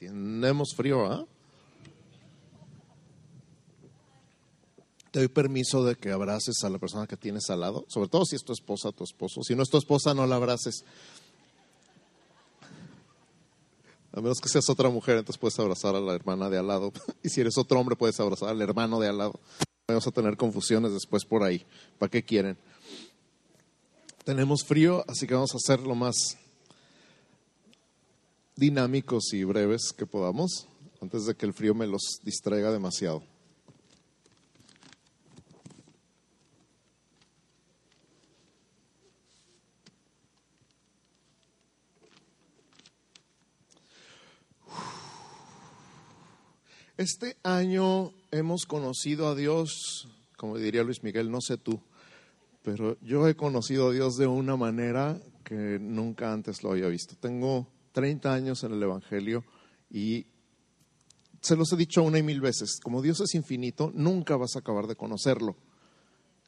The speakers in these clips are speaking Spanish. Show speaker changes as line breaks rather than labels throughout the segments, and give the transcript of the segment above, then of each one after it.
Tenemos frío, ¿ah? Te doy permiso de que abraces a la persona que tienes al lado, sobre todo si es tu esposa, tu esposo. Si no es tu esposa, no la abraces. A menos que seas otra mujer, entonces puedes abrazar a la hermana de al lado. Y si eres otro hombre, puedes abrazar al hermano de al lado. Vamos a tener confusiones después por ahí. ¿Para qué quieren? Tenemos frío, así que vamos a hacer lo más dinámicos y breves que podamos, antes de que el frío me los distraiga demasiado. Este año hemos conocido a Dios, como diría Luis Miguel, no sé tú, pero yo he conocido a Dios de una manera que nunca antes lo había visto. Tengo 30 años en el Evangelio y se los he dicho una y mil veces, como Dios es infinito, nunca vas a acabar de conocerlo.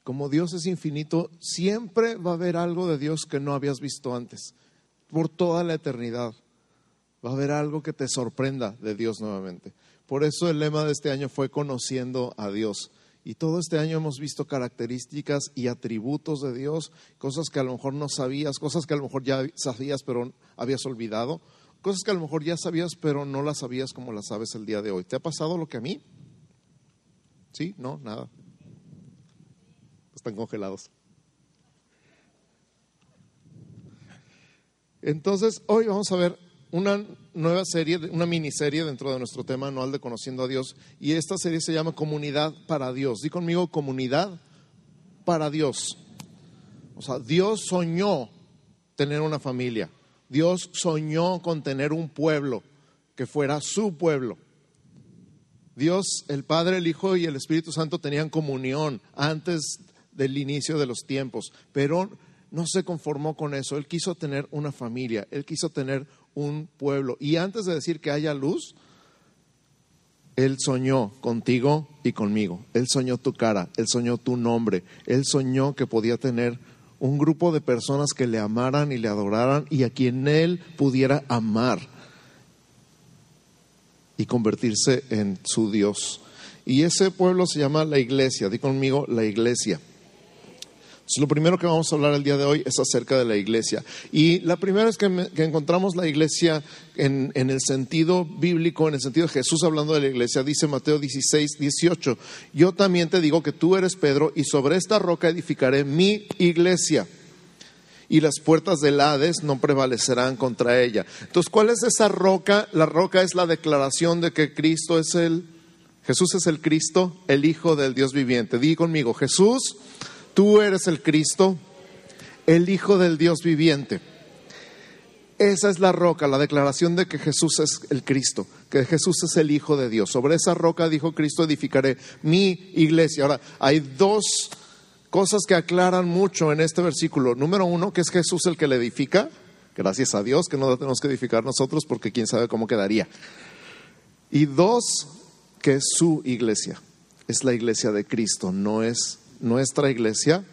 Como Dios es infinito, siempre va a haber algo de Dios que no habías visto antes, por toda la eternidad. Va a haber algo que te sorprenda de Dios nuevamente. Por eso el lema de este año fue conociendo a Dios. Y todo este año hemos visto características y atributos de Dios, cosas que a lo mejor no sabías, cosas que a lo mejor ya sabías pero habías olvidado, cosas que a lo mejor ya sabías pero no las sabías como las sabes el día de hoy. ¿Te ha pasado lo que a mí? ¿Sí? No, nada. Están congelados. Entonces, hoy vamos a ver una nueva serie, una miniserie dentro de nuestro tema anual de Conociendo a Dios. Y esta serie se llama Comunidad para Dios. Di conmigo, comunidad para Dios. O sea, Dios soñó tener una familia. Dios soñó con tener un pueblo que fuera su pueblo. Dios, el Padre, el Hijo y el Espíritu Santo tenían comunión antes del inicio de los tiempos, pero no se conformó con eso. Él quiso tener una familia, él quiso tener un pueblo. Y antes de decir que haya luz, Él soñó contigo y conmigo. Él soñó tu cara, Él soñó tu nombre, Él soñó que podía tener un grupo de personas que le amaran y le adoraran y a quien Él pudiera amar y convertirse en su Dios. Y ese pueblo se llama la iglesia. Di conmigo la iglesia lo primero que vamos a hablar el día de hoy es acerca de la iglesia. Y la primera es que, encontramos la iglesia en, en, el sentido bíblico, en el sentido de Jesús hablando de la iglesia. Dice Mateo 16, 18, yo también te digo que tú eres Pedro y sobre esta roca edificaré mi iglesia. Y las puertas del Hades no prevalecerán contra ella. Entonces, ¿cuál es esa roca? La roca es la declaración de que Cristo es el, Jesús es el Cristo, el Hijo del Dios viviente. Di conmigo, Jesús Tú eres el Cristo, el Hijo del Dios viviente. Esa es la roca, la declaración de que Jesús es el Cristo, que Jesús es el Hijo de Dios. Sobre esa roca, dijo Cristo, edificaré mi iglesia. Ahora, hay dos cosas que aclaran mucho en este versículo. Número uno, que es Jesús el que le edifica. Gracias a Dios que no tenemos que edificar nosotros porque quién sabe cómo quedaría. Y dos, que su iglesia. Es la iglesia de Cristo, no es nuestra iglesia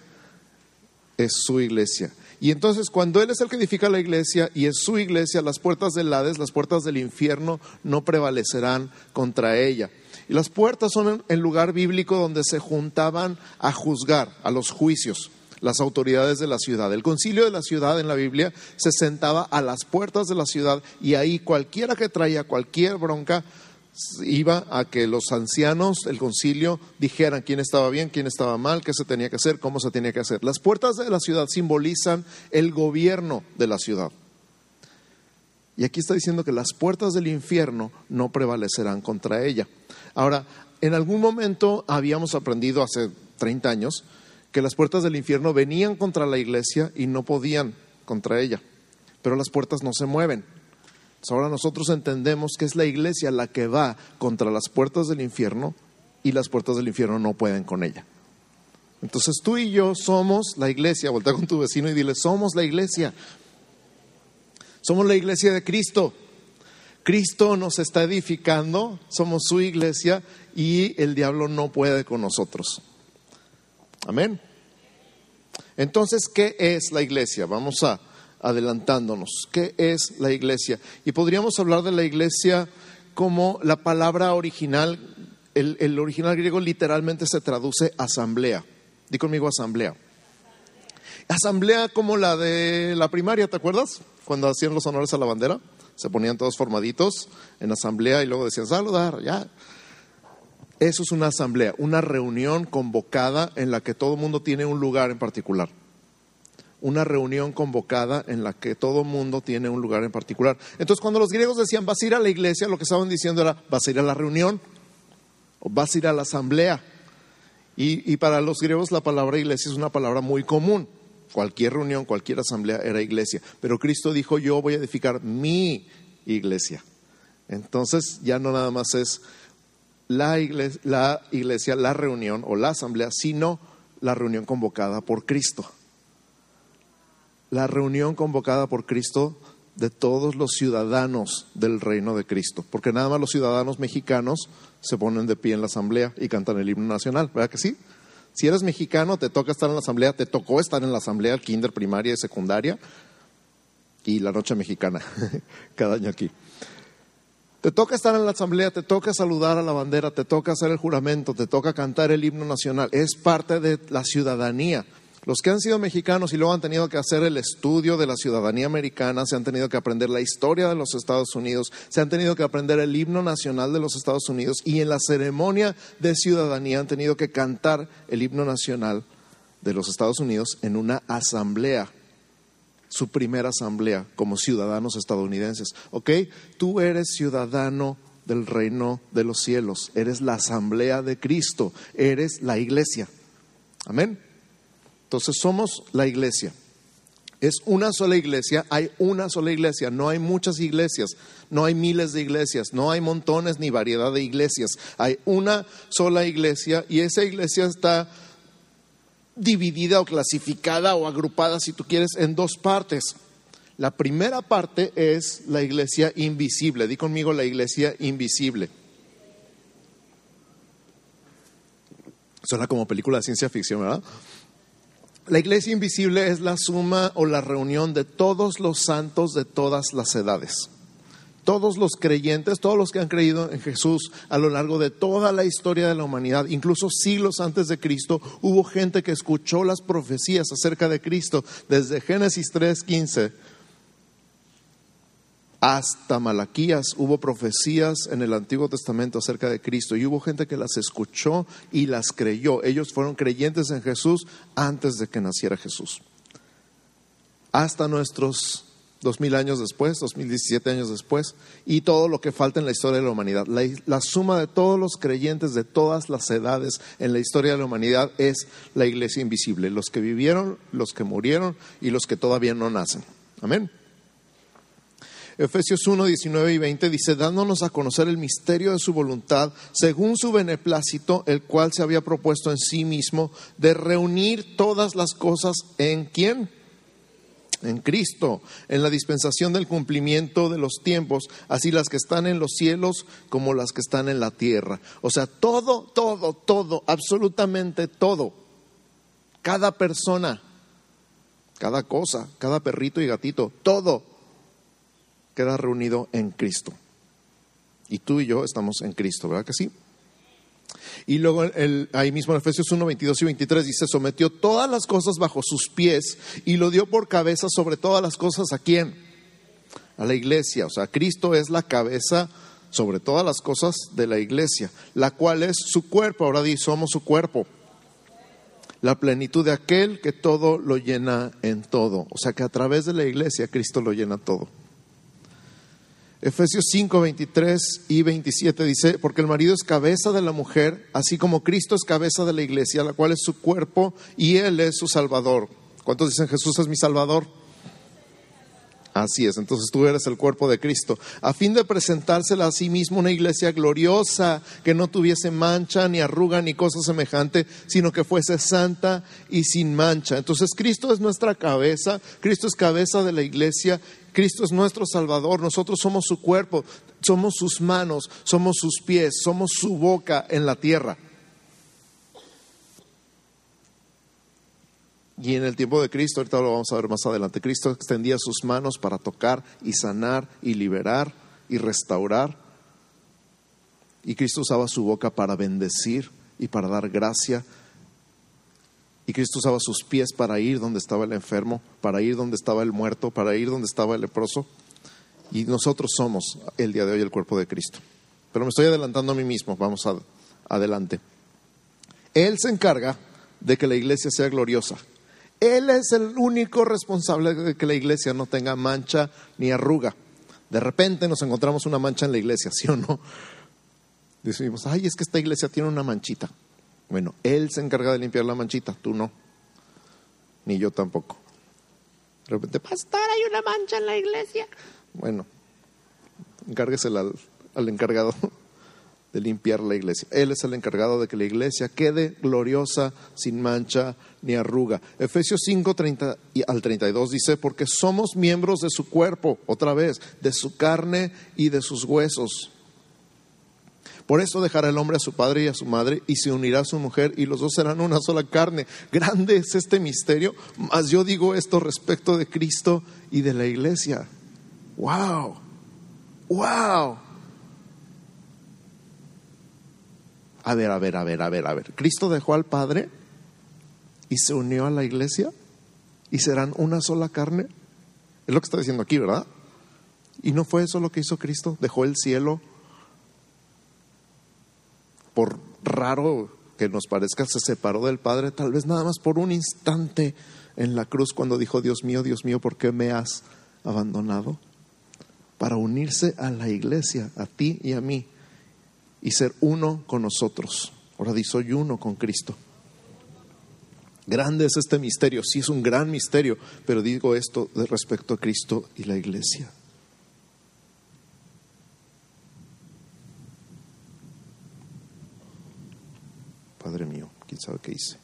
es su iglesia. Y entonces cuando Él es el que edifica la iglesia y es su iglesia, las puertas del Hades, las puertas del infierno no prevalecerán contra ella. Y las puertas son el lugar bíblico donde se juntaban a juzgar, a los juicios, las autoridades de la ciudad. El concilio de la ciudad en la Biblia se sentaba a las puertas de la ciudad y ahí cualquiera que traía cualquier bronca iba a que los ancianos, el concilio, dijeran quién estaba bien, quién estaba mal, qué se tenía que hacer, cómo se tenía que hacer. Las puertas de la ciudad simbolizan el gobierno de la ciudad. Y aquí está diciendo que las puertas del infierno no prevalecerán contra ella. Ahora, en algún momento habíamos aprendido hace 30 años que las puertas del infierno venían contra la iglesia y no podían contra ella. Pero las puertas no se mueven, ahora nosotros entendemos que es la iglesia la que va contra las puertas del infierno y las puertas del infierno no pueden con ella. Entonces tú y yo somos la iglesia. Voltea con tu vecino y dile, somos la iglesia. Somos la iglesia de Cristo. Cristo nos está edificando, somos su iglesia y el diablo no puede con nosotros. Amén. Entonces, ¿qué es la iglesia? Vamos a adelantándonos. ¿Qué es la iglesia? Y podríamos hablar de la iglesia como la palabra original, el, el original griego literalmente se traduce asamblea. Di conmigo asamblea. Asamblea como la de la primaria, ¿te acuerdas? Cuando hacían los honores a la bandera, se ponían todos formaditos en asamblea y luego decían saludar, ya. Eso es una asamblea, una reunión convocada en la que todo el mundo tiene un lugar en particular. Una reunión convocada en la que todo mundo tiene un lugar en particular. Entonces, cuando los griegos decían vas a ir a la iglesia, lo que estaban diciendo era vas a ir a la reunión o vas a ir a la asamblea. Y, y para los griegos la palabra iglesia es una palabra muy común. Cualquier reunión, cualquier asamblea era iglesia. Pero Cristo dijo, yo voy a edificar mi iglesia. Entonces ya no nada más es la iglesia, la, iglesia, la reunión o la asamblea, sino la reunión convocada por Cristo. La reunión convocada por Cristo de todos los ciudadanos del reino de Cristo. Porque nada más los ciudadanos mexicanos se ponen de pie en la asamblea y cantan el himno nacional, ¿verdad que sí? Si eres mexicano, te toca estar en la asamblea, te tocó estar en la asamblea, kinder, primaria y secundaria, y la noche mexicana, cada año aquí. Te toca estar en la asamblea, te toca saludar a la bandera, te toca hacer el juramento, te toca cantar el himno nacional. Es parte de la ciudadanía. Los que han sido mexicanos y luego han tenido que hacer el estudio de la ciudadanía americana, se han tenido que aprender la historia de los Estados Unidos, se han tenido que aprender el himno nacional de los Estados Unidos y en la ceremonia de ciudadanía han tenido que cantar el himno nacional de los Estados Unidos en una asamblea, su primera asamblea como ciudadanos estadounidenses. ¿Ok? Tú eres ciudadano del reino de los cielos, eres la asamblea de Cristo, eres la iglesia. Amén. Entonces somos la iglesia. Es una sola iglesia, hay una sola iglesia, no hay muchas iglesias, no hay miles de iglesias, no hay montones ni variedad de iglesias, hay una sola iglesia y esa iglesia está dividida o clasificada o agrupada, si tú quieres, en dos partes. La primera parte es la iglesia invisible, di conmigo la iglesia invisible. Suena como película de ciencia ficción, ¿verdad? La iglesia invisible es la suma o la reunión de todos los santos de todas las edades. Todos los creyentes, todos los que han creído en Jesús a lo largo de toda la historia de la humanidad, incluso siglos antes de Cristo, hubo gente que escuchó las profecías acerca de Cristo desde Génesis 3:15 hasta Malaquías hubo profecías en el Antiguo Testamento acerca de Cristo y hubo gente que las escuchó y las creyó. Ellos fueron creyentes en Jesús antes de que naciera Jesús. Hasta nuestros dos mil años después, dos mil diecisiete años después, y todo lo que falta en la historia de la humanidad. La, la, suma de todos los creyentes de todas las edades en la historia de la humanidad es la iglesia invisible, los que vivieron, los que murieron y los que todavía no nacen. Amén. Efesios 1, 19 y 20 dice, dándonos a conocer el misterio de su voluntad, según su beneplácito, el cual se había propuesto en sí mismo, de reunir todas las cosas en quién? En Cristo, en la dispensación del cumplimiento de los tiempos, así las que están en los cielos como las que están en la tierra. O sea, todo, todo, todo, absolutamente todo, cada persona, cada cosa, cada perrito y gatito, todo queda reunido en Cristo. Y tú y yo estamos en Cristo, ¿verdad que sí? Y luego ahí mismo en Efesios 1, 22 y 23 dice, sometió todas las cosas bajo sus pies y lo dio por cabeza sobre todas las cosas a quién? A la iglesia. O sea, Cristo es la cabeza sobre todas las cosas de la iglesia, la cual es su cuerpo. Ahora dice, somos su cuerpo. La plenitud de aquel que todo lo llena en todo. O sea que a través de la iglesia Cristo lo llena todo. Efesios 5, 23 y 27 dice, porque el marido es cabeza de la mujer, así como Cristo es cabeza de la iglesia, la cual es su cuerpo y Él es su Salvador. ¿Cuántos dicen Jesús es mi Salvador? Así es, entonces tú eres el cuerpo de Cristo, a fin de presentársela a sí mismo una iglesia gloriosa, que no tuviese mancha, ni arruga, ni cosa semejante, sino que fuese santa y sin mancha. Entonces Cristo es nuestra cabeza, Cristo es cabeza de la iglesia, Cristo es nuestro Salvador, nosotros somos su cuerpo, somos sus manos, somos sus pies, somos su boca en la tierra. Y en el tiempo de Cristo, ahorita lo vamos a ver más adelante, Cristo extendía sus manos para tocar y sanar y liberar y restaurar Y Cristo usaba su boca para bendecir y para dar gracia. Y Cristo usaba sus pies para ir donde estaba el enfermo, para ir donde estaba el muerto, para ir donde estaba el leproso. Y nosotros somos el día de hoy el cuerpo de Cristo. Pero me estoy adelantando a mí mismo, vamos adelante. Él se encarga de que la iglesia sea gloriosa. Él es el único responsable de que la iglesia no tenga mancha ni arruga. De repente nos encontramos una mancha en la iglesia, ¿sí o no? Decimos, ay, es que esta iglesia tiene una manchita. Bueno, Él se encarga de limpiar la manchita, tú no. Ni yo tampoco. De repente, pastor, hay una mancha en la iglesia. Bueno, encárguesela al, al encargado de limpiar la iglesia. Él es el encargado de que la iglesia quede gloriosa, sin mancha ni arruga. Efesios 5, 30 al 32 dice, porque somos miembros de su cuerpo, otra vez, de su carne y de sus huesos. Por eso dejará el hombre a su padre y a su madre y se unirá a su mujer y los dos serán una sola carne. Grande es este misterio, mas yo digo esto respecto de Cristo y de la iglesia. ¡Wow! ¡Wow! A ver, a ver, a ver, a ver, a ver. Cristo dejó al Padre y se unió a la iglesia y serán una sola carne. Es lo que está diciendo aquí, ¿verdad? Y no fue eso lo que hizo Cristo. Dejó el cielo. Por raro que nos parezca, se separó del Padre, tal vez nada más por un instante en la cruz cuando dijo, Dios mío, Dios mío, ¿por qué me has abandonado? Para unirse a la iglesia, a ti y a mí y ser uno con nosotros. Ahora di, soy uno con Cristo. Grande es este misterio, sí es un gran misterio, pero digo esto de respecto a Cristo y la iglesia. Padre mío, quién sabe qué hice.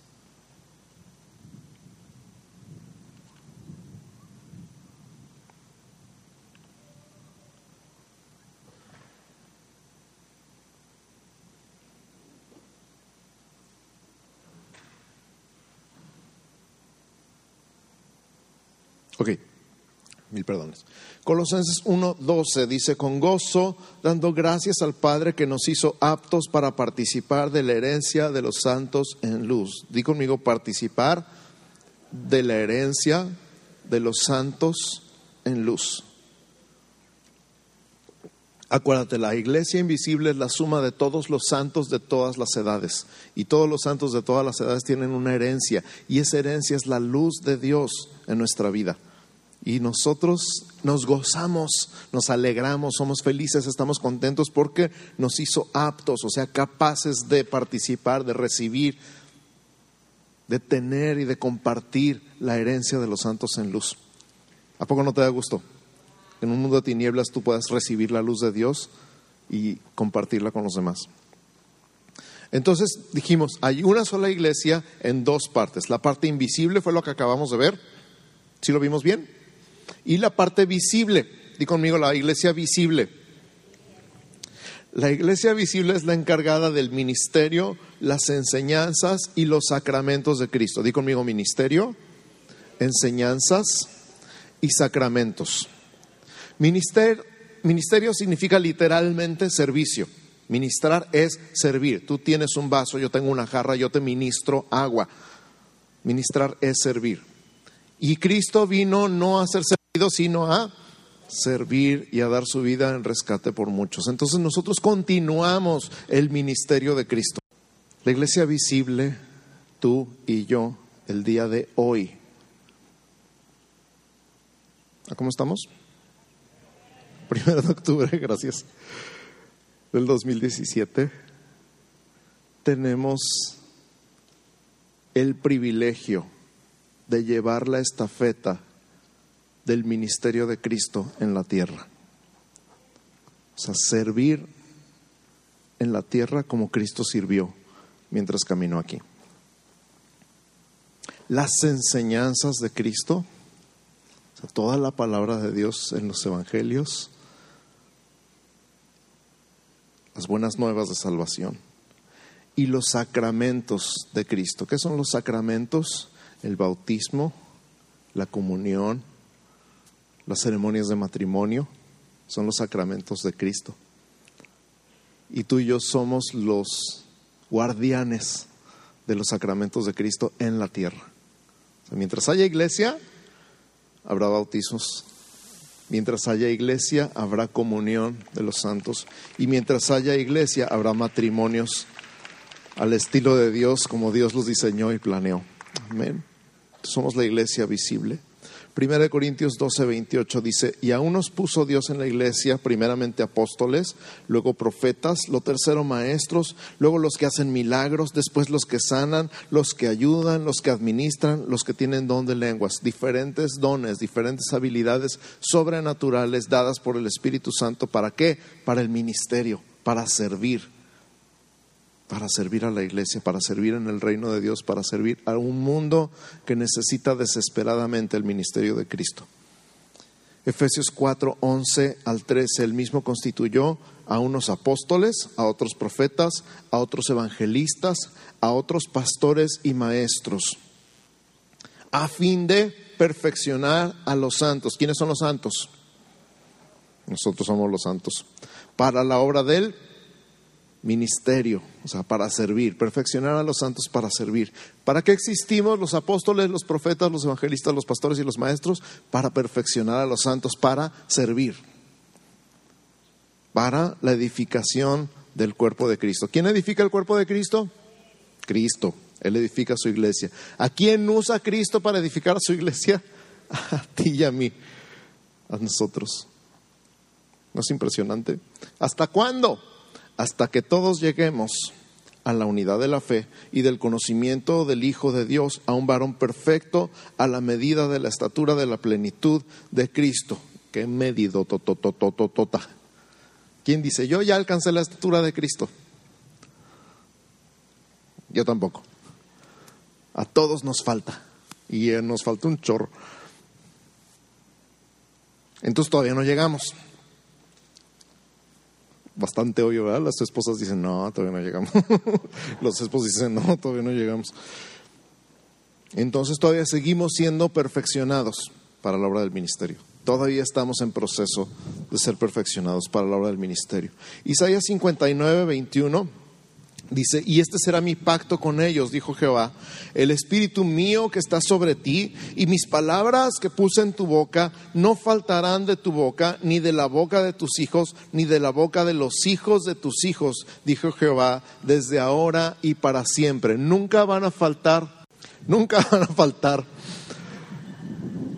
Ok, mil perdones. Colosenses 1:12 dice, con gozo, dando gracias al Padre que nos hizo aptos para participar de la herencia de los santos en luz. Di conmigo, participar de la herencia de los santos en luz. Acuérdate, la iglesia invisible es la suma de todos los santos de todas las edades. Y todos los santos de todas las edades tienen una herencia. Y esa herencia es la luz de Dios en nuestra vida. Y nosotros nos gozamos, nos alegramos, somos felices, estamos contentos porque nos hizo aptos, o sea, capaces de participar, de recibir, de tener y de compartir la herencia de los santos en luz. ¿A poco no te da gusto? En un mundo de tinieblas tú puedas recibir la luz de Dios y compartirla con los demás. Entonces dijimos, hay una sola iglesia en dos partes. La parte invisible fue lo que acabamos de ver. ¿Sí lo vimos bien? Y la parte visible, di conmigo la iglesia visible. La iglesia visible es la encargada del ministerio, las enseñanzas y los sacramentos de Cristo. Di conmigo ministerio, enseñanzas y sacramentos. ministerio significa literalmente servicio. Ministrar es servir. Tú tienes un vaso, yo tengo una jarra, yo te ministro agua. Ministrar es servir. Y Cristo vino no a ser servido, sino a servir y a dar su vida en rescate por muchos. Entonces nosotros continuamos el ministerio de Cristo. La iglesia visible, tú y yo, el día de hoy. ¿Cómo estamos? Primero de octubre, gracias, del 2017. Tenemos el privilegio de llevar la estafeta del ministerio de Cristo en la tierra. O sea, servir en la tierra como Cristo sirvió mientras caminó aquí. Las enseñanzas de Cristo, o sea, toda la palabra de Dios en los evangelios, las buenas nuevas de salvación y los sacramentos de Cristo. ¿Qué son los sacramentos? El bautismo, la comunión, las ceremonias de matrimonio, son los sacramentos de Cristo. y tú y yo somos los guardianes de los sacramentos de Cristo en la tierra. mientras haya iglesia, habrá bautizos. Mientras haya iglesia, habrá comunión de los santos. Y mientras haya iglesia, habrá matrimonios al estilo de Dios, como Dios los diseñó y planeó. Amén. Somos la iglesia visible. Primera de Corintios 12, 28 dice, y aún nos puso Dios en la iglesia, primeramente apóstoles, luego profetas, lo tercero maestros, luego los que hacen milagros, después los que sanan, los que ayudan, los que administran, los que tienen don de lenguas, diferentes dones, diferentes habilidades sobrenaturales dadas por el Espíritu Santo. ¿Para qué? Para el ministerio, para servir para servir a la iglesia, para servir en el reino de Dios, para servir a un mundo que necesita desesperadamente el ministerio de Cristo. Efesios 4, 11 al 13, el mismo constituyó a unos apóstoles, a otros profetas, a otros evangelistas, a otros pastores y maestros, a fin de perfeccionar a los santos. ¿Quiénes son los santos? Nosotros somos los santos. Para la obra del ministerio, o sea, para servir, perfeccionar a los santos para servir. ¿Para qué existimos los apóstoles, los profetas, los evangelistas, los pastores y los maestros? Para perfeccionar a los santos, para servir, para la edificación del cuerpo de Cristo. ¿Quién edifica el cuerpo de Cristo? Cristo. Él edifica su iglesia. ¿A quién usa Cristo para edificar su iglesia? A ti y a mí, a nosotros. ¿No es impresionante? ¿Hasta cuándo? Hasta que todos lleguemos a la unidad de la fe y del conocimiento del Hijo de Dios, a un varón perfecto, a la medida de la estatura de la plenitud de Cristo. ¿Qué medido? Tototototota. ¿Quién dice, yo ya alcancé la estatura de Cristo? Yo tampoco. A todos nos falta. Y nos falta un chorro. Entonces todavía no llegamos bastante obvio, ¿verdad? Las esposas dicen, no, todavía no llegamos. Los esposos dicen, no, todavía no llegamos. Entonces todavía seguimos siendo perfeccionados para la obra del ministerio. Todavía estamos en proceso de ser perfeccionados para la obra del ministerio. Isaías 59, 21 Dice, y este será mi pacto con ellos, dijo Jehová, el espíritu mío que está sobre ti y mis palabras que puse en tu boca no faltarán de tu boca, ni de la boca de tus hijos, ni de la boca de los hijos de tus hijos, dijo Jehová, desde ahora y para siempre. Nunca van a faltar, nunca van a faltar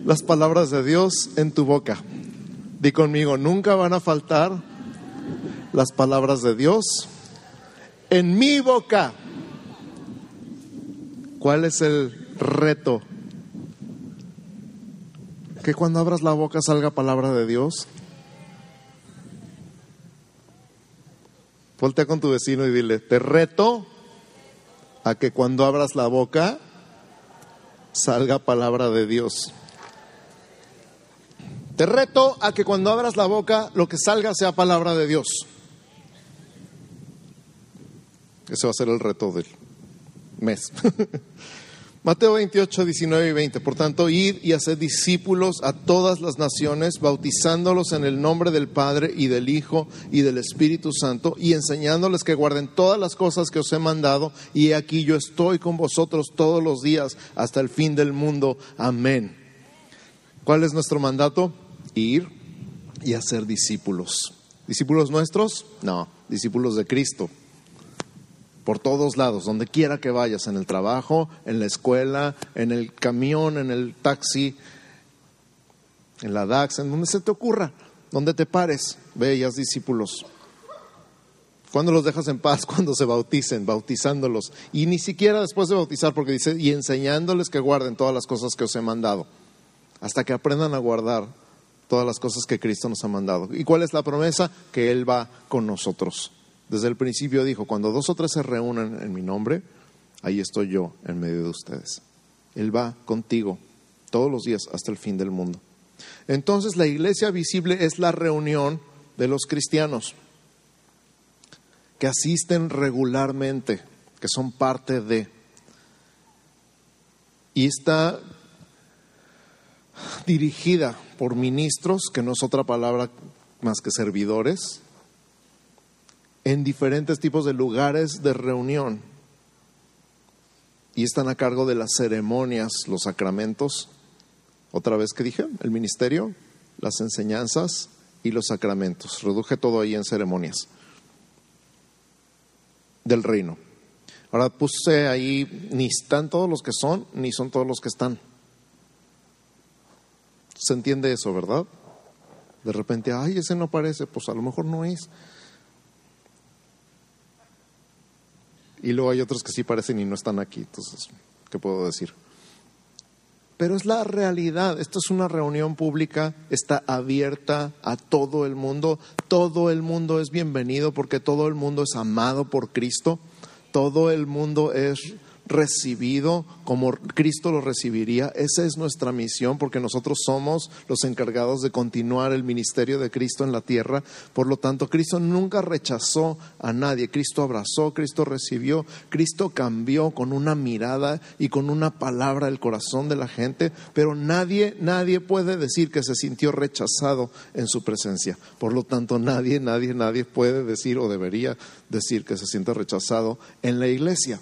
las palabras de Dios en tu boca. Di conmigo, nunca van a faltar las palabras de Dios en mi boca. ¿Cuál es el reto? Que cuando abras la boca salga palabra de Dios. Voltea con tu vecino y dile, te reto a que cuando abras la boca salga palabra de Dios. Te reto a que cuando abras la boca lo que salga sea palabra de Dios. Ese va a ser el reto del mes. Mateo 28, 19 y 20. Por tanto, ir y hacer discípulos a todas las naciones, bautizándolos en el nombre del Padre y del Hijo y del Espíritu Santo, y enseñándoles que guarden todas las cosas que os he mandado, y aquí yo estoy con vosotros todos los días hasta el fin del mundo. Amén. ¿Cuál es nuestro mandato? Ir y hacer discípulos. ¿Discípulos nuestros? No, discípulos de Cristo por todos lados, donde quiera que vayas, en el trabajo, en la escuela, en el camión, en el taxi, en la DAX, en donde se te ocurra, donde te pares, ve discípulos. ¿Cuándo los dejas en paz? Cuando se bauticen, bautizándolos. Y ni siquiera después de bautizar, porque dice, y enseñándoles que guarden todas las cosas que os he mandado, hasta que aprendan a guardar todas las cosas que Cristo nos ha mandado. ¿Y cuál es la promesa? Que Él va con nosotros. Desde el principio dijo, cuando dos o tres se reúnen en mi nombre, ahí estoy yo en medio de ustedes. Él va contigo todos los días hasta el fin del mundo. Entonces la iglesia visible es la reunión de los cristianos que asisten regularmente, que son parte de. Y está dirigida por ministros, que no es otra palabra más que servidores, en diferentes tipos de lugares de reunión y están a cargo de las ceremonias, los sacramentos. Otra vez que dije, el ministerio, las enseñanzas y los sacramentos. Reduje todo ahí en ceremonias del reino. Ahora puse ahí, ni están todos los que son, ni son todos los que están. ¿Se entiende eso, verdad? De repente, ay, ese no parece, pues a lo mejor no es. Y luego hay otros que sí parecen y no están aquí. Entonces, ¿qué puedo decir? Pero es la realidad. Esto es una reunión pública, está abierta a todo el mundo. Todo el mundo es bienvenido porque todo el mundo es amado por Cristo. Todo el mundo es recibido como Cristo lo recibiría. Esa es nuestra misión porque nosotros somos los encargados de continuar el ministerio de Cristo en la tierra. Por lo tanto, Cristo nunca rechazó a nadie. Cristo abrazó, Cristo recibió, Cristo cambió con una mirada y con una palabra el corazón de la gente, pero nadie, nadie puede decir que se sintió rechazado en su presencia. Por lo tanto, nadie, nadie, nadie puede decir o debería decir que se siente rechazado en la iglesia.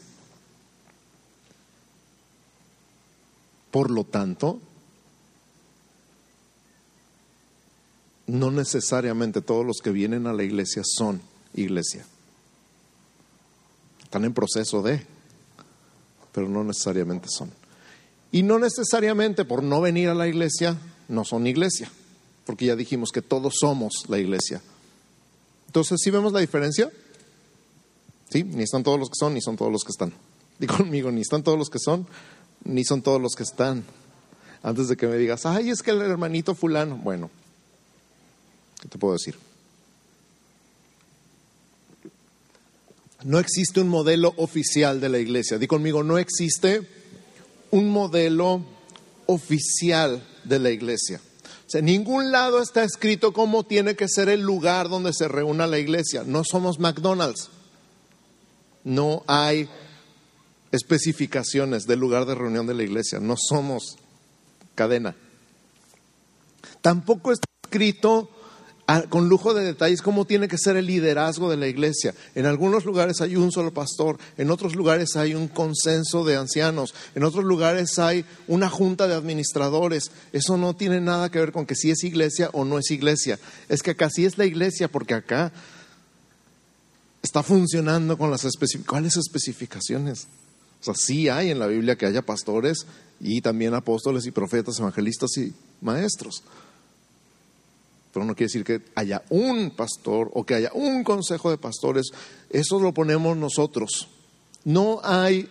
Por lo tanto, no necesariamente todos los que vienen a la iglesia son iglesia. Están en proceso de, pero no necesariamente son. Y no necesariamente por no venir a la iglesia no son iglesia, porque ya dijimos que todos somos la iglesia. Entonces, ¿sí vemos la diferencia? ¿Sí? Ni están todos los que son, ni son todos los que están. Digo conmigo, ni están todos los que son, ni son todos los que están. Antes de que me digas, ay, es que el hermanito fulano, bueno, ¿qué te puedo decir? No existe un modelo oficial de la iglesia. Di conmigo, no existe un modelo oficial de la iglesia. O sea, en ningún lado está escrito cómo tiene que ser el lugar donde se reúna la iglesia. No somos McDonald's. No hay especificaciones del lugar de reunión de la iglesia. No somos cadena. Tampoco está escrito con lujo de detalles cómo tiene que ser el liderazgo de la iglesia. En algunos lugares hay un solo pastor, en otros lugares hay un consenso de ancianos, en otros lugares hay una junta de administradores. Eso no tiene nada que ver con que si es iglesia o no es iglesia. Es que acá sí es la iglesia porque acá está funcionando con las especificaciones. ¿Cuáles especificaciones? O sea, sí hay en la Biblia que haya pastores y también apóstoles y profetas, evangelistas y maestros. Pero no quiere decir que haya un pastor o que haya un consejo de pastores. Eso lo ponemos nosotros. No hay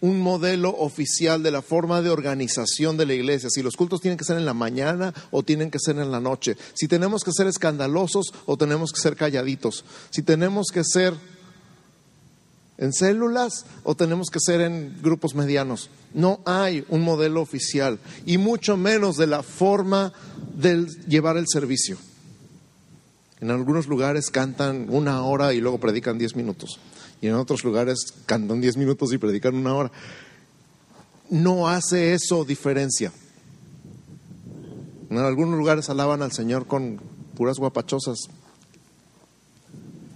un modelo oficial de la forma de organización de la iglesia, si los cultos tienen que ser en la mañana o tienen que ser en la noche, si tenemos que ser escandalosos o tenemos que ser calladitos, si tenemos que ser en células o tenemos que ser en grupos medianos. No hay un modelo oficial y mucho menos de la forma de llevar el servicio. En algunos lugares cantan una hora y luego predican diez minutos. Y en otros lugares cantan diez minutos y predican una hora. No hace eso diferencia. En algunos lugares alaban al Señor con puras guapachosas.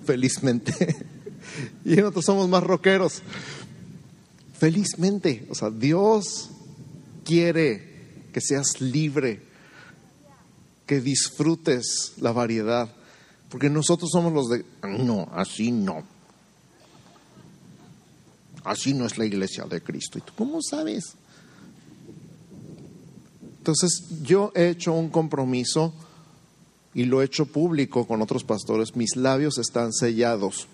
Felizmente. y nosotros somos más rockeros. Felizmente, o sea, Dios quiere que seas libre, que disfrutes la variedad, porque nosotros somos los de, no, así no. Así no es la iglesia de Cristo. ¿Y tú cómo sabes? Entonces, yo he hecho un compromiso y lo he hecho público con otros pastores. Mis labios están sellados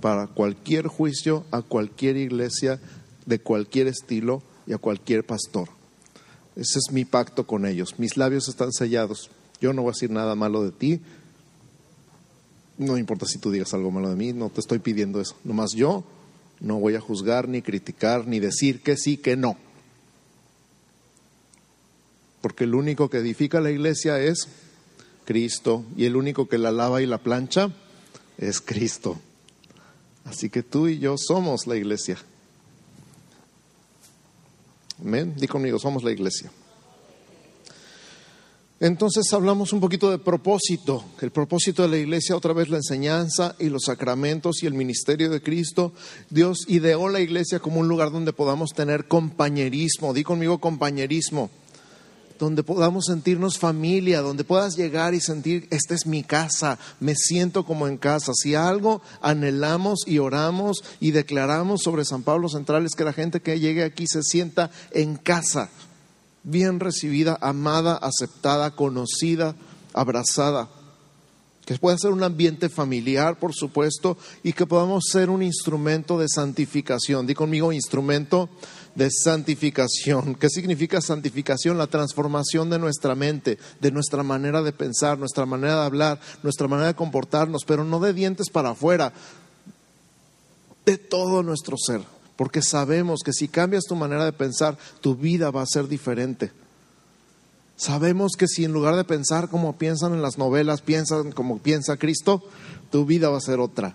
para cualquier juicio a cualquier iglesia de cualquier estilo y a cualquier pastor. Ese es mi pacto con ellos. Mis labios están sellados. Yo no voy a decir nada malo de ti. No importa si tú digas algo malo de mí, no te estoy pidiendo eso. Nomás yo no voy a juzgar, ni criticar, ni decir que sí, que no. Porque el único que edifica la iglesia es Cristo y el único que la lava y la plancha es Cristo. Así que tú y yo somos la iglesia. Amén. Di conmigo, somos la iglesia. Entonces hablamos un poquito de propósito. El propósito de la iglesia, otra vez la enseñanza y los sacramentos y el ministerio de Cristo. Dios ideó la iglesia como un lugar donde podamos tener compañerismo. Di conmigo compañerismo. Donde podamos sentirnos familia, donde puedas llegar y sentir, esta es mi casa, me siento como en casa. Si algo anhelamos y oramos y declaramos sobre San Pablo Central es que la gente que llegue aquí se sienta en casa bien recibida, amada, aceptada, conocida, abrazada. Que pueda ser un ambiente familiar, por supuesto, y que podamos ser un instrumento de santificación. Di conmigo, instrumento de santificación. ¿Qué significa santificación? La transformación de nuestra mente, de nuestra manera de pensar, nuestra manera de hablar, nuestra manera de comportarnos, pero no de dientes para afuera, de todo nuestro ser porque sabemos que si cambias tu manera de pensar, tu vida va a ser diferente. Sabemos que si en lugar de pensar como piensan en las novelas, piensan como piensa Cristo, tu vida va a ser otra.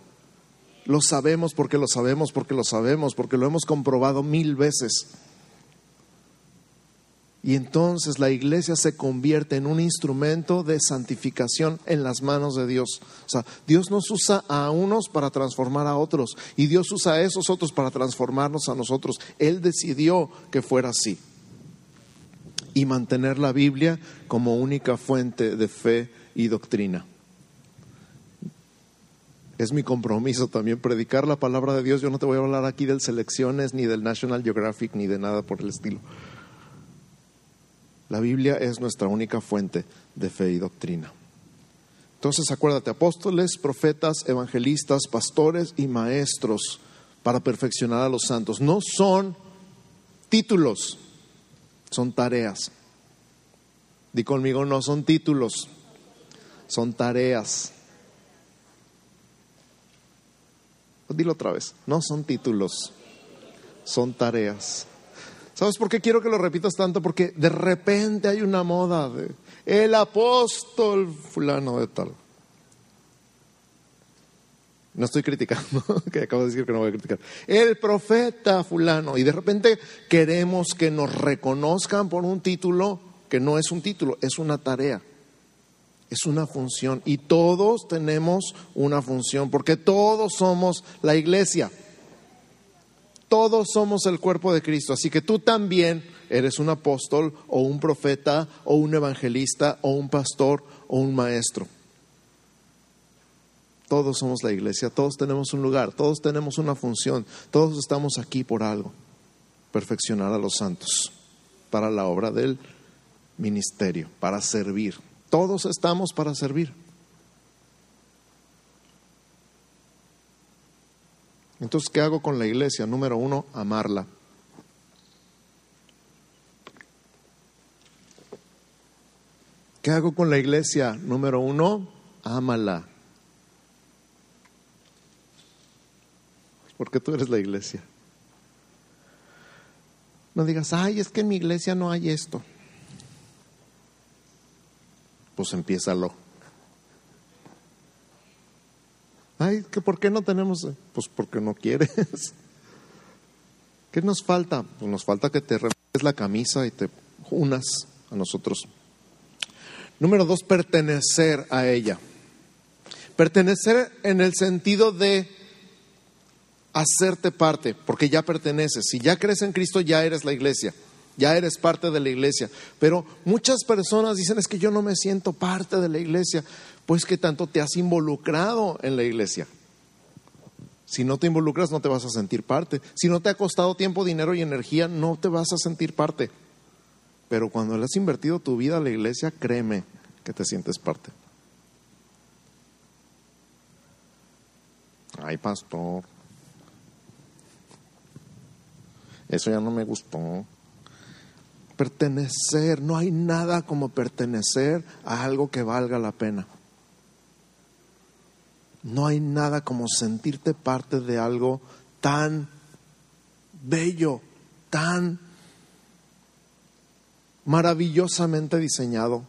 Lo sabemos porque lo sabemos, porque lo sabemos, porque lo hemos comprobado mil veces. Y entonces la iglesia se convierte en un instrumento de santificación en las manos de Dios. O sea, Dios nos usa a unos para transformar a otros y Dios usa a esos otros para transformarnos a nosotros. Él decidió que fuera así. Y mantener la Biblia como única fuente de fe y doctrina. Es mi compromiso también predicar la palabra de Dios. Yo no te voy a hablar aquí de selecciones, ni del National Geographic, ni de nada por el estilo. La Biblia es nuestra única fuente de fe y doctrina. Entonces acuérdate, apóstoles, profetas, evangelistas, pastores y maestros para perfeccionar a los santos. No son títulos, son tareas. Di conmigo, no son títulos, son tareas. Dilo otra vez, no son títulos, son tareas. ¿Sabes por qué quiero que lo repitas tanto? Porque de repente hay una moda de el apóstol fulano de tal. No estoy criticando, que acabo de decir que no voy a criticar. El profeta fulano. Y de repente queremos que nos reconozcan por un título que no es un título, es una tarea. Es una función. Y todos tenemos una función, porque todos somos la iglesia. Todos somos el cuerpo de Cristo, así que tú también eres un apóstol o un profeta o un evangelista o un pastor o un maestro. Todos somos la iglesia, todos tenemos un lugar, todos tenemos una función, todos estamos aquí por algo, perfeccionar a los santos para la obra del ministerio, para servir. Todos estamos para servir. Entonces, ¿qué hago con la iglesia? Número uno, amarla. ¿Qué hago con la iglesia? Número uno, ámala. Porque tú eres la iglesia. No digas, ay, es que en mi iglesia no hay esto. Pues empiézalo. Ay, ¿que ¿por qué no tenemos? Pues porque no quieres. ¿Qué nos falta? Pues nos falta que te remetes la camisa y te unas a nosotros. Número dos, pertenecer a ella. Pertenecer en el sentido de hacerte parte, porque ya perteneces. Si ya crees en Cristo, ya eres la iglesia, ya eres parte de la iglesia. Pero muchas personas dicen, es que yo no me siento parte de la iglesia. Pues que tanto te has involucrado en la iglesia. Si no te involucras, no te vas a sentir parte. Si no te ha costado tiempo, dinero y energía, no te vas a sentir parte. Pero cuando le has invertido tu vida a la iglesia, créeme que te sientes parte. Ay, pastor. Eso ya no me gustó. Pertenecer, no hay nada como pertenecer a algo que valga la pena. No hay nada como sentirte parte de algo tan bello, tan maravillosamente diseñado,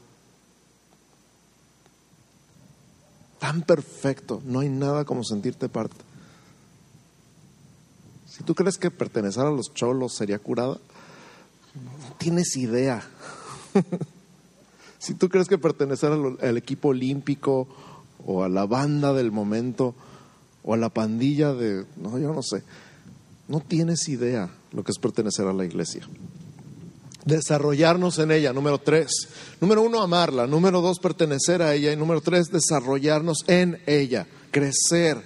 tan perfecto. No hay nada como sentirte parte. Si tú crees que pertenecer a los cholos sería curada, tienes idea. Si tú crees que pertenecer al, equipo olímpico o a la banda del momento o a la pandilla de, no, yo no sé, no tienes idea lo que es pertenecer a la iglesia. Desarrollarnos en ella, número tres. Número uno, amarla. Número dos, pertenecer a ella. Y número tres, desarrollarnos en ella. Crecer,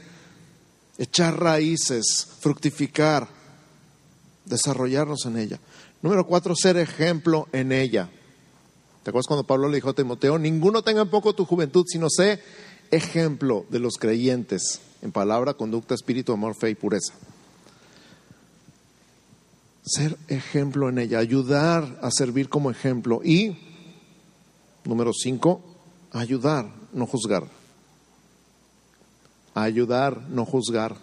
echar raíces, fructificar, desarrollarnos en ella. Número cuatro, ser ejemplo en ella. ¿Te acuerdas cuando Pablo le dijo a Timoteo, ninguno tenga en poco tu juventud, sino sé ejemplo de los creyentes en palabra, conducta, espíritu, amor, fe y pureza? Ser ejemplo en ella, ayudar a servir como ejemplo. Y, número cinco, ayudar, no juzgar. Ayudar, no juzgar.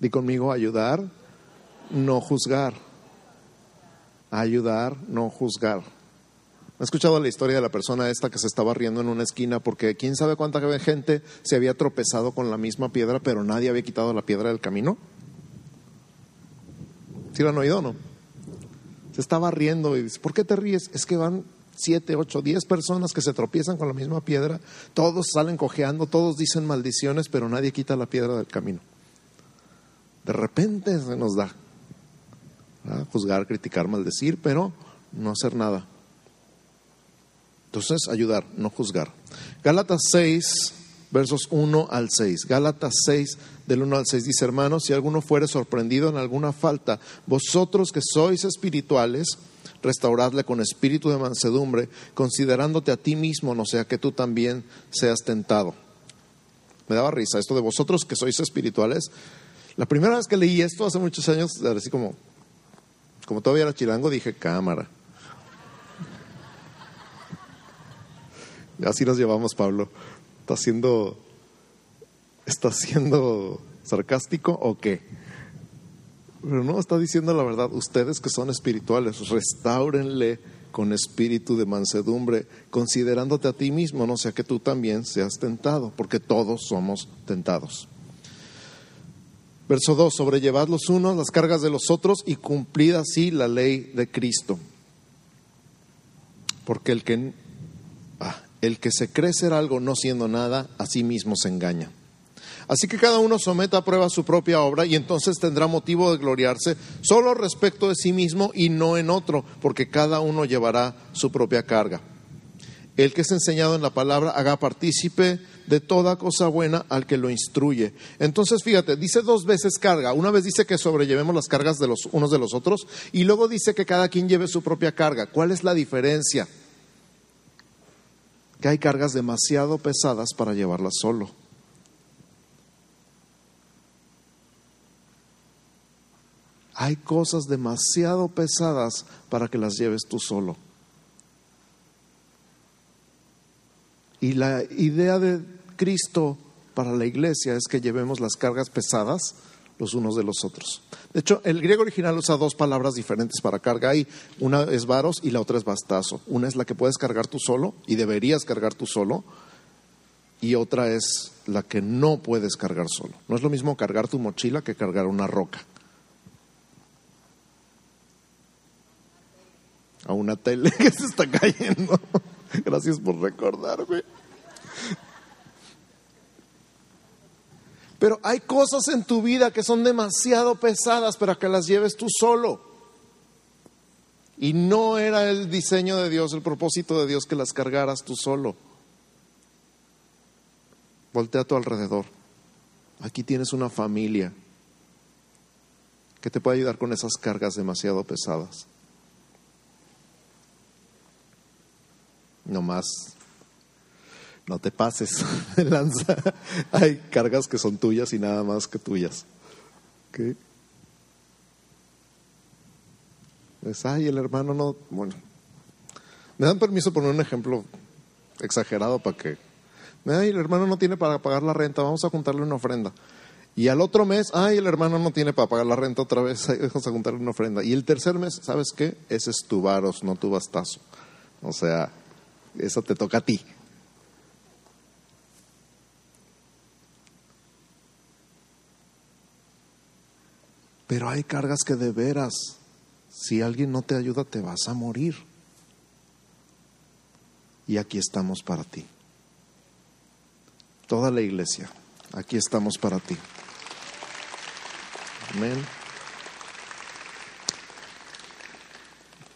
Di conmigo, ayudar, no juzgar. Ayudar, no juzgar. ¿He escuchado la historia de la persona esta que se estaba riendo en una esquina porque quién sabe cuánta gente se había tropezado con la misma piedra, pero nadie había quitado la piedra del camino? ¿Sí lo han oído o no? Se estaba riendo y dice, ¿por qué te ríes? Es que van siete, ocho, diez personas que se tropiezan con la misma piedra, todos salen cojeando, todos dicen maldiciones, pero nadie quita la piedra del camino. De repente se nos da juzgar, criticar, maldecir, pero no hacer nada. Entonces, ayudar, no juzgar. Gálatas 6, versos 1 al 6. Gálatas 6, del 1 al 6 dice, hermanos, si alguno fuere sorprendido en alguna falta, vosotros que sois espirituales, restauradle con espíritu de mansedumbre, considerándote a ti mismo, no sea que tú también seas tentado. Me daba risa esto de vosotros que sois espirituales. La primera vez que leí esto hace muchos años, así como, como todavía era chilango, dije, cámara. Así nos llevamos, Pablo. ¿Está siendo, está siendo sarcástico o qué? Pero no, está diciendo la verdad. Ustedes que son espirituales, restáurenle con espíritu de mansedumbre, considerándote a ti mismo, no sea que tú también seas tentado, porque todos somos tentados. Verso 2, sobrellevad los unos las cargas de los otros y cumplid así la ley de Cristo. Porque el que ah, el que se cree ser algo no siendo nada, a sí mismo se engaña. Así que cada uno someta a prueba su propia obra y entonces tendrá motivo de gloriarse solo respecto de sí mismo y no en otro, porque cada uno llevará su propia carga. El que es enseñado en la palabra haga partícipe de toda cosa buena al que lo instruye. Entonces, fíjate, dice dos veces carga. Una vez dice que sobrellevemos las cargas de los unos de los otros y luego dice que cada quien lleve su propia carga. ¿Cuál es la diferencia? que hay cargas demasiado pesadas para llevarlas solo. Hay cosas demasiado pesadas para que las lleves tú solo. Y la idea de Cristo para la iglesia es que llevemos las cargas pesadas los unos de los otros. De hecho, el griego original usa dos palabras diferentes para carga. Hay una es varos y la otra es bastazo. Una es la que puedes cargar tú solo y deberías cargar tú solo. Y otra es la que no puedes cargar solo. No es lo mismo cargar tu mochila que cargar una roca. A una tele que se está cayendo. Gracias por recordarme. Pero hay cosas en tu vida que son demasiado pesadas para que las lleves tú solo. Y no era el diseño de Dios, el propósito de Dios que las cargaras tú solo. Voltea a tu alrededor. Aquí tienes una familia que te puede ayudar con esas cargas demasiado pesadas. No más no te pases lanza. Hay cargas que son tuyas y nada más que tuyas. Ay, el hermano no. Bueno, me dan permiso poner un ejemplo exagerado para que. Ay, el hermano no tiene para pagar la renta, vamos a juntarle una ofrenda. Y al otro mes, ay, el hermano no tiene para pagar la renta otra vez, vamos a juntarle una ofrenda. Y el tercer mes, ¿sabes qué? Ese es tu varos, no tu bastazo. O sea, eso te toca a ti. Pero hay cargas que de veras, si alguien no te ayuda, te vas a morir. y aquí estamos para ti. Toda la iglesia, aquí estamos para ti. Amén.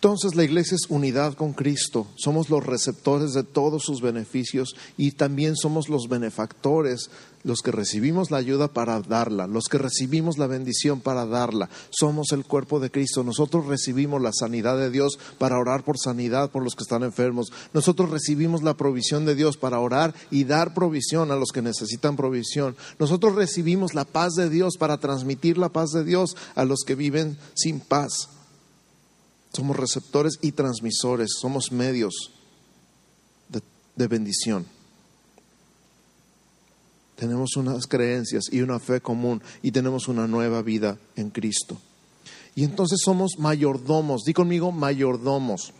Entonces la iglesia es unidad con Cristo, somos los receptores de todos sus beneficios y también somos los benefactores, los que recibimos la ayuda para darla, los que recibimos la bendición para darla. Somos el cuerpo de Cristo, nosotros recibimos la sanidad de Dios para orar por sanidad por los que están enfermos, nosotros recibimos la provisión de Dios para orar y dar provisión a los que necesitan provisión, nosotros recibimos la paz de Dios para transmitir la paz de Dios a los que viven sin paz. Somos receptores y transmisores, somos medios de, bendición. Tenemos unas creencias y una fe común y tenemos una nueva vida en Cristo. Y entonces somos mayordomos. Di conmigo mayordomos.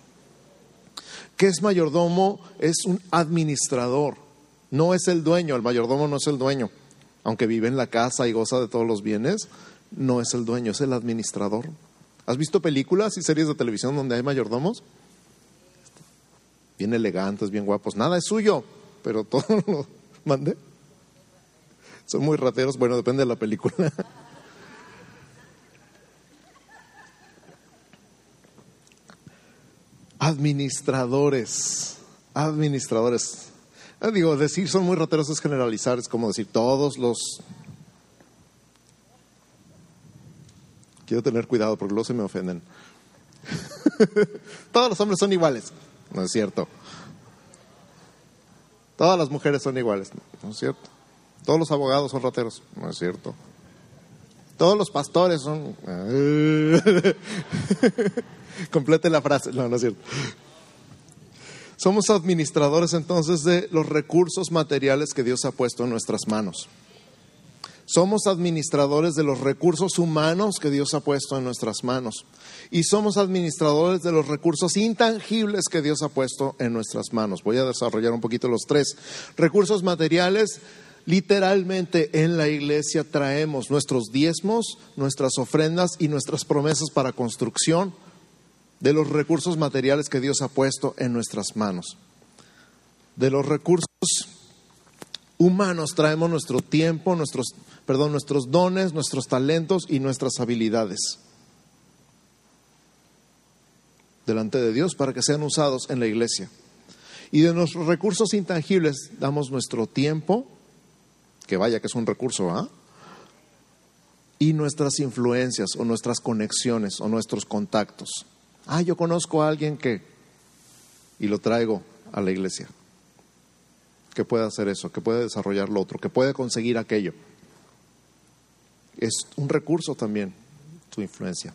¿Qué es mayordomo? Es un administrador. No es el dueño. El mayordomo no es el dueño. Aunque vive en la casa y goza de todos los bienes, no es el dueño, es el administrador. ¿Has visto películas y series de televisión donde hay mayordomos? Bien elegantes, bien guapos. Nada es suyo, pero todo lo mande. Son muy rateros. Bueno, depende de la película. Administradores. Administradores. Ah, digo, decir son muy rateros es generalizar, es como decir todos los Quiero tener cuidado porque luego se me ofenden. Todos los hombres son iguales. No es cierto. Todas las mujeres son iguales. No es cierto. Todos los abogados son rateros. No es cierto. Todos los pastores son... Complete la frase. No, no es cierto. Somos administradores entonces de los recursos materiales que Dios ha puesto en nuestras manos. Somos administradores de los recursos humanos que Dios ha puesto en nuestras manos. Y somos administradores de los recursos intangibles que Dios ha puesto en nuestras manos. Voy a desarrollar un poquito los tres. Recursos materiales, literalmente en la iglesia traemos nuestros diezmos, nuestras ofrendas y nuestras promesas para construcción de los recursos materiales que Dios ha puesto en nuestras manos. De los recursos humanos traemos nuestro tiempo, nuestros perdón, nuestros dones, nuestros talentos y nuestras habilidades delante de Dios para que sean usados en la iglesia. Y de nuestros recursos intangibles damos nuestro tiempo, que vaya que es un recurso, ¿ah? Y nuestras influencias o nuestras conexiones o nuestros contactos. Ah, yo conozco a alguien que, y lo traigo a la iglesia, que puede hacer eso, que puede desarrollar lo otro, que puede conseguir aquello es un recurso también, tu influencia.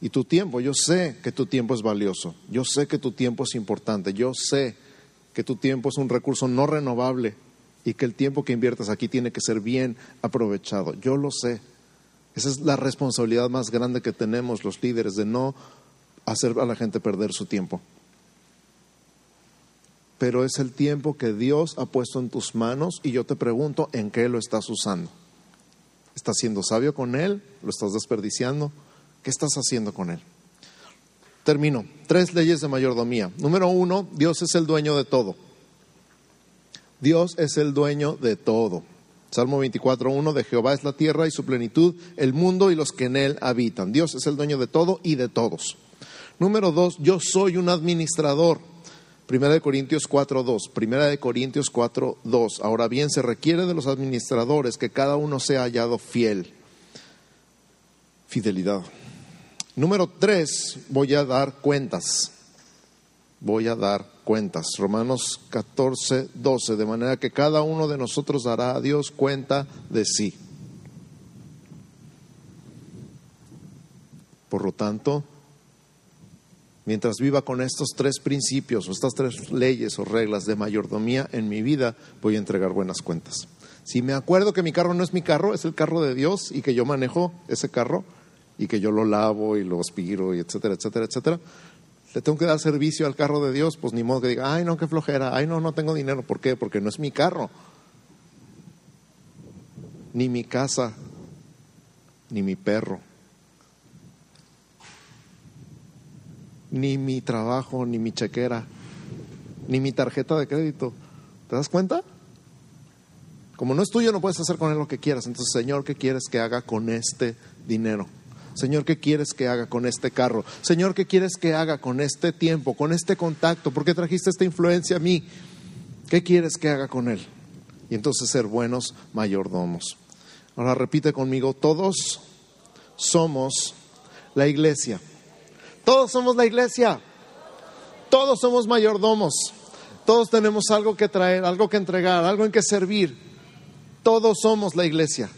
Y tu tiempo, yo sé que tu tiempo es valioso, yo sé que tu tiempo es importante, yo sé que tu tiempo es un recurso no renovable y que el tiempo que inviertas aquí tiene que ser bien aprovechado. Yo lo sé. Esa es la responsabilidad más grande que tenemos los líderes de no hacer a la gente perder su tiempo. Pero es el tiempo que Dios ha puesto en tus manos y yo te pregunto, ¿en qué lo estás usando? ¿Estás siendo sabio con Él? ¿Lo estás desperdiciando? ¿Qué estás haciendo con Él? Termino. Tres leyes de mayordomía. Número uno, Dios es el dueño de todo. Dios es el dueño de todo. Salmo 24.1 de Jehová es la tierra y su plenitud, el mundo y los que en él habitan. Dios es el dueño de todo y de todos. Número dos, yo soy un administrador. Primera de Corintios 4.2. Primera de Corintios 4.2. Ahora bien, se requiere de los administradores que cada uno sea hallado fiel. Fidelidad. Número 3. Voy a dar cuentas. Voy a dar cuentas. Romanos 14.12. De manera que cada uno de nosotros dará a Dios cuenta de sí. Por lo tanto, mientras viva con estos tres principios o estas tres leyes o reglas de mayordomía en mi vida, voy a entregar buenas cuentas. Si me acuerdo que mi carro no es mi carro, es el carro de Dios y que yo manejo ese carro y que yo lo lavo y lo aspiro y etcétera, etcétera, etcétera, le tengo que dar servicio al carro de Dios, pues ni modo que diga, ay no, qué flojera, ay no, no tengo dinero. ¿Por qué? Porque no es mi carro, ni mi casa, ni mi perro ni mi trabajo, ni mi chequera, ni mi tarjeta de crédito. ¿Te das cuenta? Como no es tuyo, no puedes hacer con él lo que quieras. Entonces, Señor, ¿qué quieres que haga con este dinero? Señor, ¿qué quieres que haga con este carro? Señor, ¿qué quieres que haga con este tiempo, con este contacto? ¿Por qué trajiste esta influencia a mí? ¿Qué quieres que haga con él? Y entonces ser buenos mayordomos. Ahora repite conmigo, todos somos la iglesia. Todos somos la iglesia. Todos somos mayordomos. Todos tenemos algo que traer, algo que entregar, algo en que servir. Todos somos la iglesia.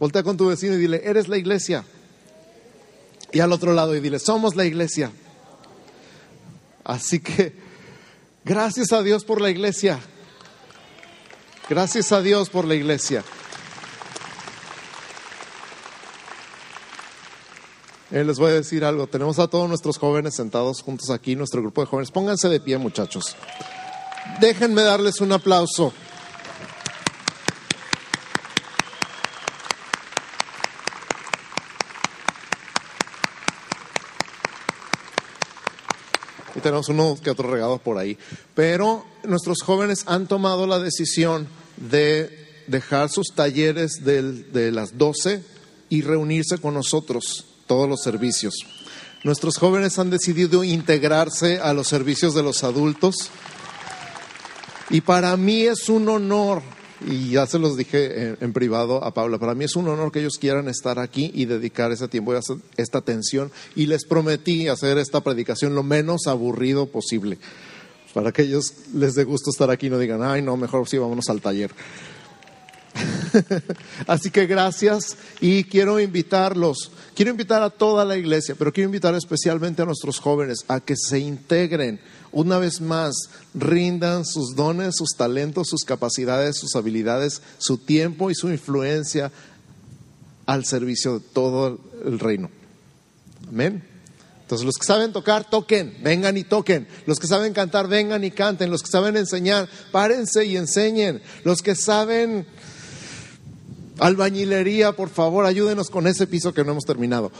Voltea con tu vecino y dile, eres la iglesia. Y al otro lado y dile, somos la iglesia. Así que, gracias a Dios por la iglesia. Gracias a Dios por la iglesia. Eh, les voy a decir algo. Tenemos a todos nuestros jóvenes sentados juntos aquí, nuestro grupo de jóvenes. Pónganse de pie, muchachos. Déjenme darles un aplauso. Y tenemos unos que otros regados por ahí. Pero nuestros jóvenes han tomado la decisión de dejar sus talleres de las 12 y reunirse con nosotros todos los servicios. Nuestros jóvenes han decidido integrarse a los servicios de los adultos y para mí es un honor, y ya se los dije en, privado a Paula, para mí es un honor que ellos quieran estar aquí y dedicar ese tiempo y esta atención y les prometí hacer esta predicación lo menos aburrido posible para que ellos les dé gusto estar aquí y no digan, ay, no, mejor sí, vámonos al taller. Así que gracias y quiero invitarlos, quiero invitar a toda la iglesia, pero quiero invitar especialmente a nuestros jóvenes a que se integren una vez más, rindan sus dones, sus talentos, sus capacidades, sus habilidades, su tiempo y su influencia al servicio de todo el reino. Amén. Entonces los que saben tocar, toquen, vengan y toquen. Los que saben cantar, vengan y canten. Los que saben enseñar, párense y enseñen. Los que saben albañilería, por favor, ayúdenos con ese piso que no hemos terminado.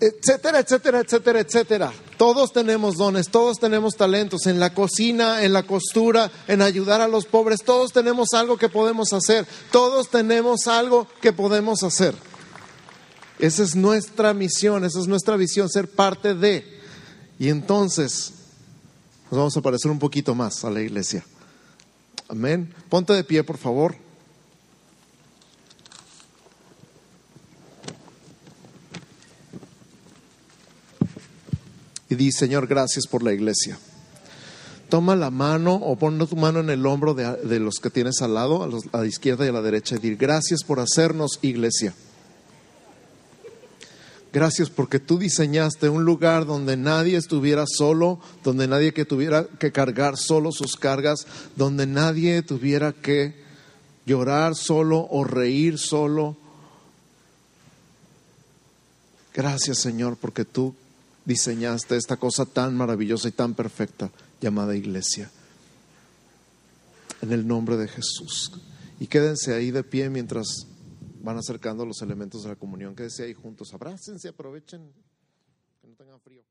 Etcétera, etcétera, etcétera, etcétera. Todos tenemos dones, todos tenemos talentos en la cocina, en la costura, en ayudar a los pobres. Todos tenemos algo que podemos hacer. Todos tenemos algo que podemos hacer. Esa es nuestra misión, esa es nuestra visión, ser parte de. Y entonces nos vamos a parecer un poquito más a la iglesia. Amén. Ponte de pie, por favor. Y di, Señor, gracias por la iglesia. Toma la mano o pon tu mano en el hombro de, los que tienes al lado, a, la izquierda y a la derecha, y di, gracias por hacernos iglesia. Gracias porque tú diseñaste un lugar donde nadie estuviera solo, donde nadie que tuviera que cargar solo sus cargas, donde nadie tuviera que llorar solo o reír solo. Gracias Señor porque tú diseñaste esta cosa tan maravillosa y tan perfecta llamada iglesia. En el nombre de Jesús. Y quédense ahí de pie mientras van acercando los elementos de la comunión. Quédense ahí juntos. Abrácense, aprovechen que no tengan frío.